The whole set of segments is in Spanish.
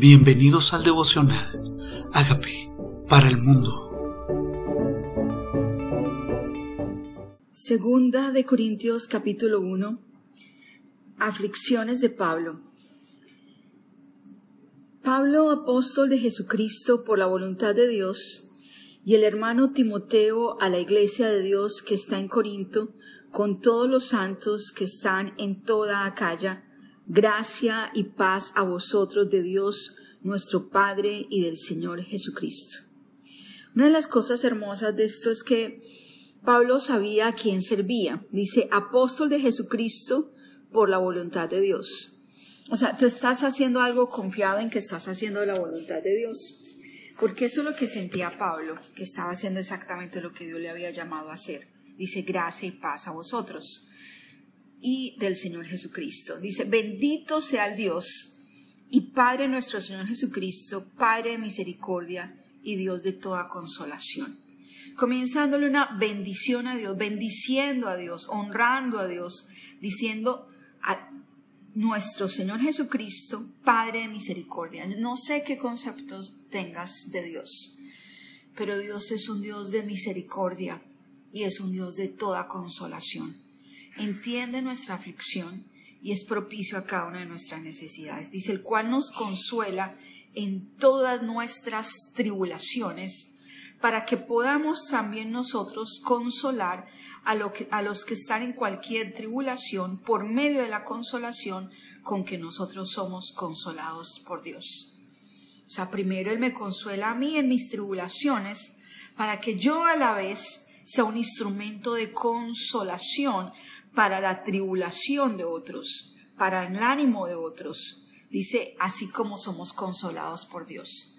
Bienvenidos al devocional. Hágame para el mundo. Segunda de Corintios capítulo 1. Aflicciones de Pablo. Pablo, apóstol de Jesucristo por la voluntad de Dios, y el hermano Timoteo a la iglesia de Dios que está en Corinto, con todos los santos que están en toda Acaya, Gracia y paz a vosotros de Dios nuestro Padre y del Señor Jesucristo. Una de las cosas hermosas de esto es que Pablo sabía a quién servía. Dice, apóstol de Jesucristo por la voluntad de Dios. O sea, tú estás haciendo algo confiado en que estás haciendo la voluntad de Dios. Porque eso es lo que sentía Pablo, que estaba haciendo exactamente lo que Dios le había llamado a hacer. Dice, gracia y paz a vosotros y del Señor Jesucristo. Dice, bendito sea el Dios y Padre nuestro Señor Jesucristo, Padre de misericordia y Dios de toda consolación. Comienzándole una bendición a Dios, bendiciendo a Dios, honrando a Dios, diciendo a nuestro Señor Jesucristo, Padre de misericordia. No sé qué conceptos tengas de Dios, pero Dios es un Dios de misericordia y es un Dios de toda consolación entiende nuestra aflicción y es propicio a cada una de nuestras necesidades. Dice, el cual nos consuela en todas nuestras tribulaciones, para que podamos también nosotros consolar a, a los que están en cualquier tribulación por medio de la consolación con que nosotros somos consolados por Dios. O sea, primero Él me consuela a mí en mis tribulaciones, para que yo a la vez sea un instrumento de consolación para la tribulación de otros, para el ánimo de otros. Dice, así como somos consolados por Dios.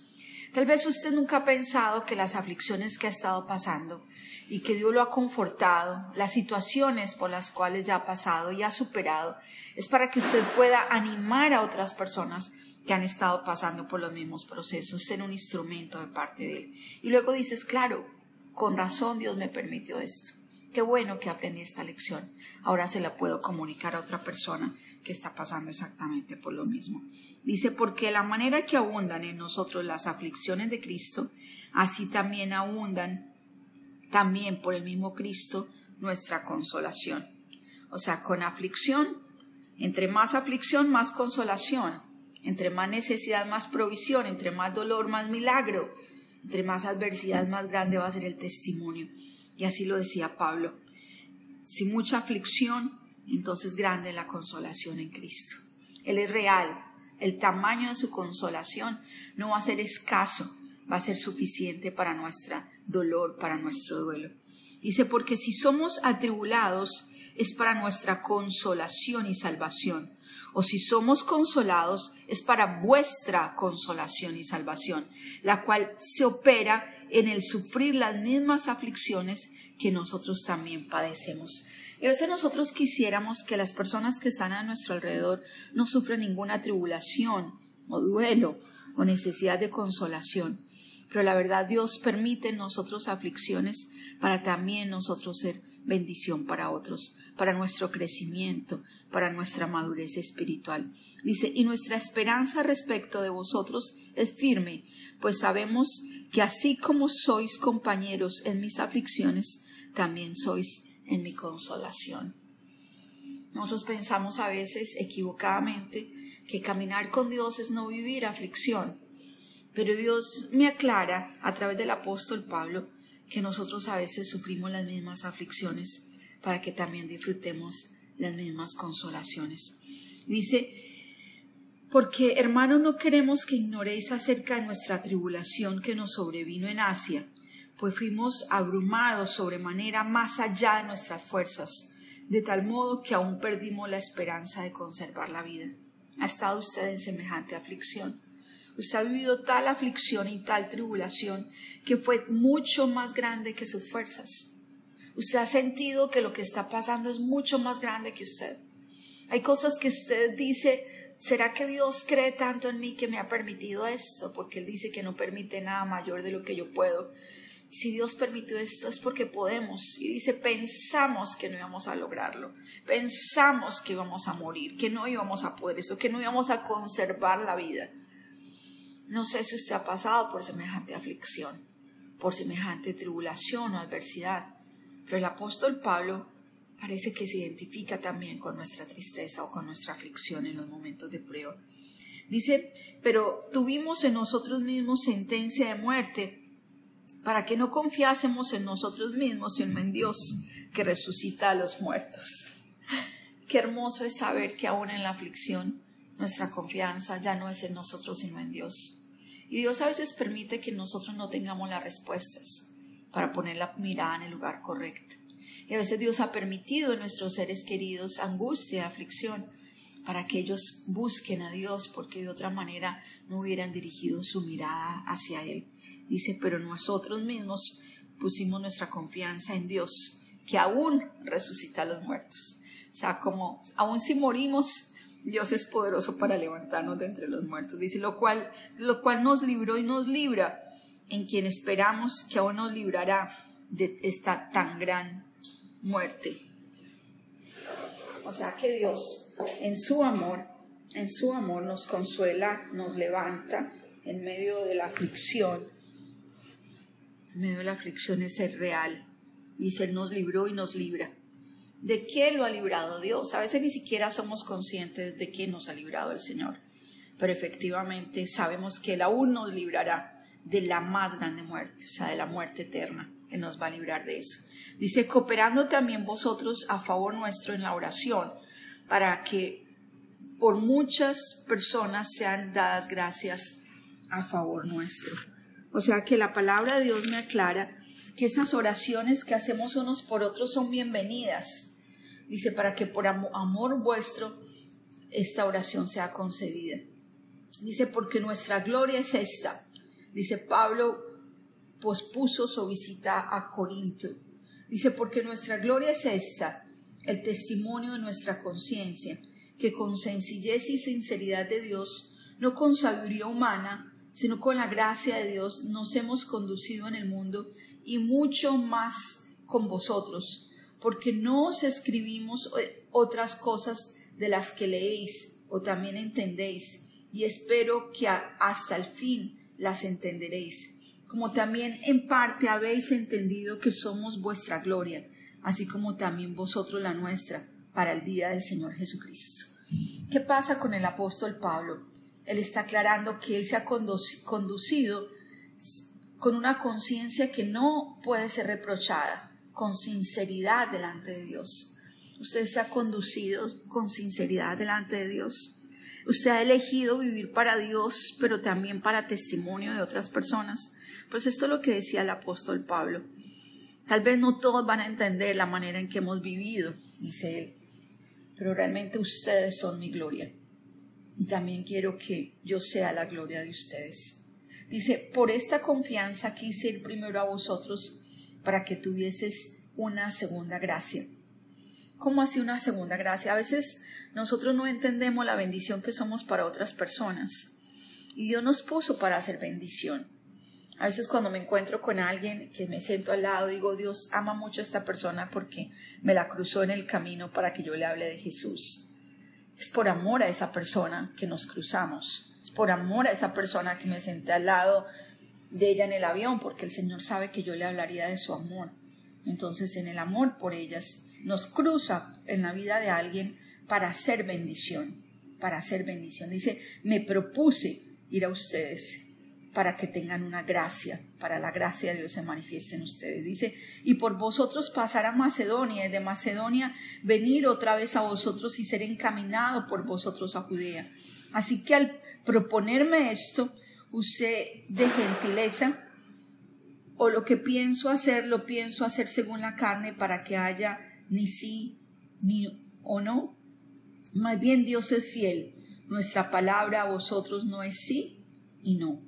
Tal vez usted nunca ha pensado que las aflicciones que ha estado pasando y que Dios lo ha confortado, las situaciones por las cuales ya ha pasado y ha superado, es para que usted pueda animar a otras personas que han estado pasando por los mismos procesos, ser un instrumento de parte de Él. Y luego dices, claro, con razón Dios me permitió esto. Qué bueno que aprendí esta lección. Ahora se la puedo comunicar a otra persona que está pasando exactamente por lo mismo. Dice, porque la manera que abundan en nosotros las aflicciones de Cristo, así también abundan también por el mismo Cristo nuestra consolación. O sea, con aflicción, entre más aflicción, más consolación, entre más necesidad, más provisión, entre más dolor, más milagro, entre más adversidad, más grande va a ser el testimonio. Y así lo decía Pablo. Si mucha aflicción, entonces grande la consolación en Cristo. Él es real. El tamaño de su consolación no va a ser escaso, va a ser suficiente para nuestro dolor, para nuestro duelo. Dice, porque si somos atribulados, es para nuestra consolación y salvación. O si somos consolados, es para vuestra consolación y salvación, la cual se opera en el sufrir las mismas aflicciones que nosotros también padecemos. Y a veces nosotros quisiéramos que las personas que están a nuestro alrededor no sufran ninguna tribulación o duelo o necesidad de consolación. Pero la verdad Dios permite nosotros aflicciones para también nosotros ser bendición para otros, para nuestro crecimiento, para nuestra madurez espiritual. Dice, y nuestra esperanza respecto de vosotros es firme, pues sabemos que así como sois compañeros en mis aflicciones, también sois en mi consolación. Nosotros pensamos a veces equivocadamente que caminar con Dios es no vivir aflicción, pero Dios me aclara a través del apóstol Pablo que nosotros a veces sufrimos las mismas aflicciones para que también disfrutemos las mismas consolaciones. Dice, porque, hermano, no queremos que ignoréis acerca de nuestra tribulación que nos sobrevino en Asia, pues fuimos abrumados sobremanera más allá de nuestras fuerzas, de tal modo que aún perdimos la esperanza de conservar la vida. ¿Ha estado usted en semejante aflicción? Usted ha vivido tal aflicción y tal tribulación que fue mucho más grande que sus fuerzas. Usted ha sentido que lo que está pasando es mucho más grande que usted. Hay cosas que usted dice, ¿Será que Dios cree tanto en mí que me ha permitido esto? Porque Él dice que no permite nada mayor de lo que yo puedo. Si Dios permitió esto es porque podemos. Y dice, pensamos que no íbamos a lograrlo. Pensamos que íbamos a morir, que no íbamos a poder eso, que no íbamos a conservar la vida. No sé si usted ha pasado por semejante aflicción, por semejante tribulación o adversidad, pero el apóstol Pablo parece que se identifica también con nuestra tristeza o con nuestra aflicción en los momentos de prueba. Dice, pero tuvimos en nosotros mismos sentencia de muerte para que no confiásemos en nosotros mismos, sino en Dios que resucita a los muertos. Qué hermoso es saber que aún en la aflicción nuestra confianza ya no es en nosotros, sino en Dios. Y Dios a veces permite que nosotros no tengamos las respuestas para poner la mirada en el lugar correcto. Y a veces Dios ha permitido en nuestros seres queridos angustia, aflicción, para que ellos busquen a Dios, porque de otra manera no hubieran dirigido su mirada hacia Él. Dice, pero nosotros mismos pusimos nuestra confianza en Dios, que aún resucita a los muertos. O sea, como aún si morimos, Dios es poderoso para levantarnos de entre los muertos. Dice, lo cual, lo cual nos libró y nos libra, en quien esperamos que aún nos librará de esta tan gran muerte. O sea que Dios, en su amor, en su amor nos consuela, nos levanta en medio de la aflicción. En medio de la aflicción es el real. Dice, Él nos libró y nos libra. ¿De quién lo ha librado Dios? A veces ni siquiera somos conscientes de quién nos ha librado el Señor, pero efectivamente sabemos que Él aún nos librará de la más grande muerte, o sea, de la muerte eterna. Él nos va a librar de eso. Dice, cooperando también vosotros a favor nuestro en la oración, para que por muchas personas sean dadas gracias a favor nuestro. O sea que la palabra de Dios me aclara que esas oraciones que hacemos unos por otros son bienvenidas Dice, para que por amor vuestro esta oración sea concedida. Dice, porque nuestra gloria es esta. Dice, Pablo pospuso su visita a Corinto. Dice, porque nuestra gloria es esta, el testimonio de nuestra conciencia, que con sencillez y sinceridad de Dios, no con sabiduría humana, sino con la gracia de Dios, nos hemos conducido en el mundo y mucho más con vosotros porque no os escribimos eh, otras cosas de las que leéis o también entendéis, y espero que hasta el fin las entenderéis, como también en parte habéis entendido que somos vuestra gloria, así como también vosotros la nuestra, para el día del Señor Jesucristo. ¿Qué pasa con el apóstol Pablo? Él está aclarando que él se ha conducido con una conciencia que no puede ser reprochada, con sinceridad delante de Dios. Usted se ha conducido con sinceridad delante de Dios. Usted ha elegido vivir para Dios, pero también para testimonio de otras personas. Pues esto es lo que decía el apóstol Pablo. Tal vez no todos van a entender la manera en que hemos vivido, dice él, pero realmente ustedes son mi gloria. Y también quiero que yo sea la gloria de ustedes. Dice, por esta confianza quise ir primero a vosotros para que tuvieses una segunda gracia. ¿Cómo así una segunda gracia? A veces nosotros no entendemos la bendición que somos para otras personas. Y Dios nos puso para hacer bendición. A veces cuando me encuentro con alguien que me siento al lado, digo, Dios ama mucho a esta persona porque me la cruzó en el camino para que yo le hable de Jesús. Es por amor a esa persona que nos cruzamos. Es por amor a esa persona que me senté al lado de ella en el avión, porque el Señor sabe que yo le hablaría de su amor. Entonces, en el amor por ellas, nos cruza en la vida de alguien para hacer bendición, para hacer bendición. Dice, me propuse ir a ustedes para que tengan una gracia, para la gracia de Dios se manifieste en ustedes. Dice, y por vosotros pasar a Macedonia, y de Macedonia venir otra vez a vosotros y ser encaminado por vosotros a Judea. Así que al proponerme esto, usé de gentileza o lo que pienso hacer lo pienso hacer según la carne para que haya ni sí ni o no. Más bien Dios es fiel. Nuestra palabra a vosotros no es sí y no.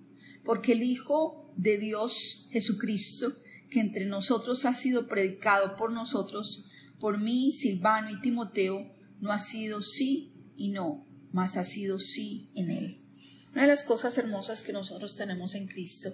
Porque el Hijo de Dios Jesucristo, que entre nosotros ha sido predicado por nosotros, por mí, Silvano y Timoteo, no ha sido sí y no, mas ha sido sí en él. Una de las cosas hermosas que nosotros tenemos en Cristo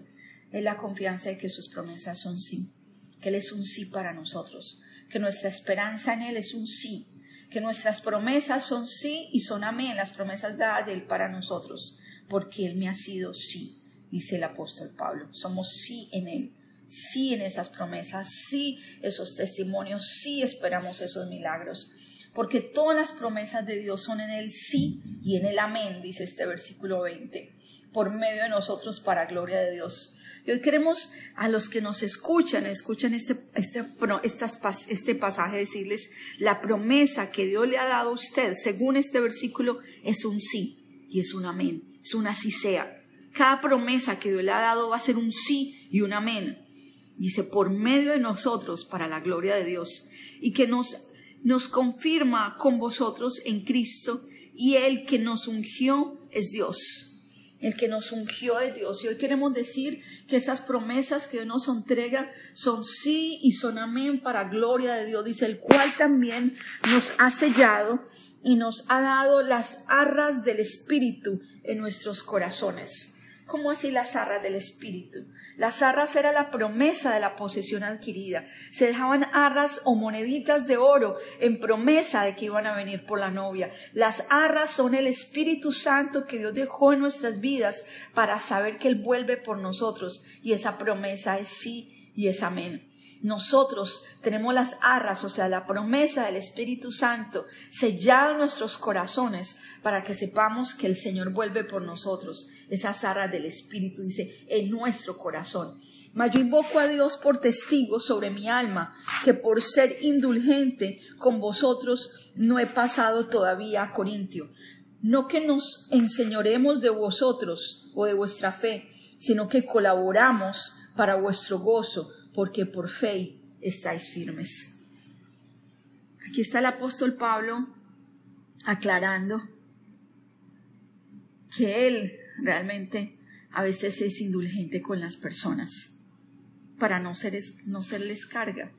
es la confianza de que sus promesas son sí, que Él es un sí para nosotros, que nuestra esperanza en Él es un sí, que nuestras promesas son sí y son amén, las promesas dadas de Él para nosotros, porque Él me ha sido sí. dice el apóstol Pablo. Somos sí en Él, sí en esas promesas, sí esos testimonios, sí esperamos esos milagros. Porque todas las promesas de Dios son en el sí y en el amén, dice este versículo 20, por medio de nosotros para gloria de Dios. Y hoy queremos a los que nos escuchan, escuchan este, este, este pasaje, decirles, la promesa que Dios le ha dado a usted, según este versículo, es un sí y es un amén, es un así sea. Cada promesa que Dios le ha dado va a ser un sí y un amén. Dice, por medio de nosotros, para la gloria de Dios, y que nos, nos confirma con vosotros en Cristo, y el que nos ungió es Dios el que nos ungió es Dios. Y hoy queremos decir que esas promesas que Dios nos entrega son sí y son amén para gloria de Dios, dice el cual también nos ha sellado y nos ha dado las arras del Espíritu en nuestros corazones. ¿Cómo así las arras del Espíritu? Las arras era la promesa de la posesión adquirida. Se dejaban arras o moneditas de oro en promesa de que iban a venir por la novia. Las arras son el Espíritu Santo que Dios dejó en nuestras vidas para saber que Él vuelve por nosotros. Y esa promesa es sí y es amén nosotros tenemos las arras, o sea, la promesa del Espíritu Santo sellada en nuestros corazones para que sepamos que el Señor vuelve por nosotros. Esas arras del Espíritu, dice, en nuestro corazón. Mas yo invoco a Dios por testigo sobre mi alma, que por ser indulgente con vosotros no he pasado todavía a Corintio. No que nos enseñoremos de vosotros o de vuestra fe, sino que colaboramos para vuestro gozo porque por fe estáis firmes. Aquí está el apóstol Pablo aclarando que él realmente a veces es indulgente con las personas para no, ser, no serles carga.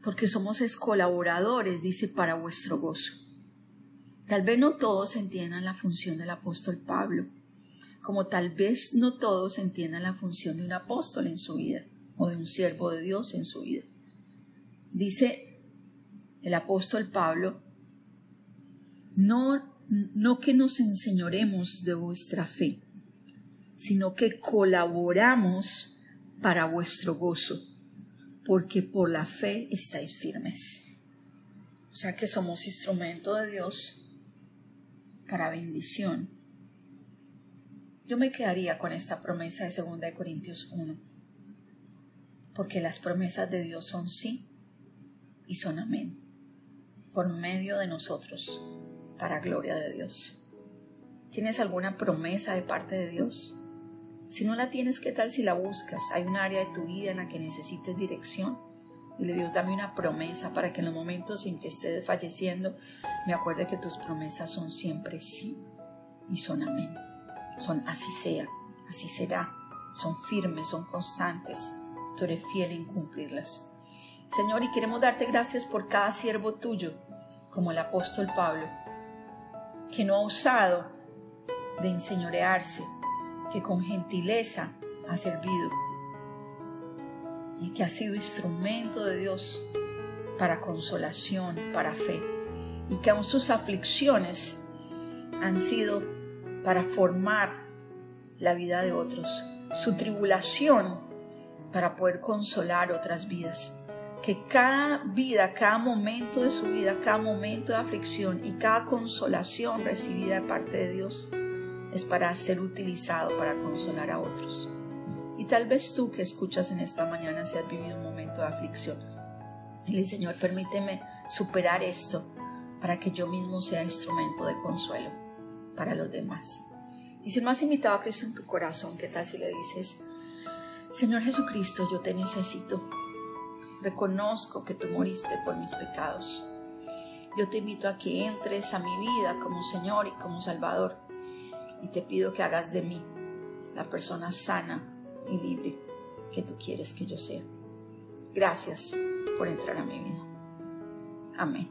Porque somos colaboradores, dice, para vuestro gozo. Tal vez no todos entiendan la función del apóstol Pablo, como tal vez no todos entiendan la función de un apóstol en su vida o de un siervo de Dios en su vida. Dice el apóstol Pablo, no, no que nos enseñoremos de vuestra fe, sino que colaboramos para vuestro gozo, porque por la fe estáis firmes. O sea que somos instrumento de Dios para bendición. Yo me quedaría con esta promesa de 2 Corintios 1 porque las promesas de Dios son sí y son amén, por medio de nosotros, para gloria de Dios. ¿Tienes alguna promesa de parte de Dios? Si no la tienes, ¿qué tal si la buscas? Hay un área de tu vida en la que necesites dirección. Dile Dios, dame una promesa para que en los momentos en que estés falleciendo me acuerde que tus promesas son siempre sí y son amén. Son así sea, así será. Son firmes, son constantes tú eres fiel en cumplirlas. Señor, y queremos darte gracias por cada siervo tuyo, como el apóstol Pablo, que no ha osado de enseñorearse, que con gentileza ha servido y que ha sido instrumento de Dios para consolación, para fe, y que aun sus aflicciones han sido para formar la vida de otros. Su tribulación para poder consolar otras vidas. Que cada vida, cada momento de su vida, cada momento de aflicción y cada consolación recibida de parte de Dios es para ser utilizado para consolar a otros. Y tal vez tú que escuchas en esta mañana si has vivido un momento de aflicción. Dile, Señor, permíteme superar esto para que yo mismo sea instrumento de consuelo para los demás. Y si no has invitado a Cristo en tu corazón, ¿qué tal si le dices, Señor Jesucristo, yo te necesito. Reconozco que tú moriste por mis pecados. Yo te invito a que entres a mi vida como Señor y como Salvador y te pido que hagas de mí la persona sana y libre que tú quieres que yo sea. Gracias por entrar a mi vida. Amén.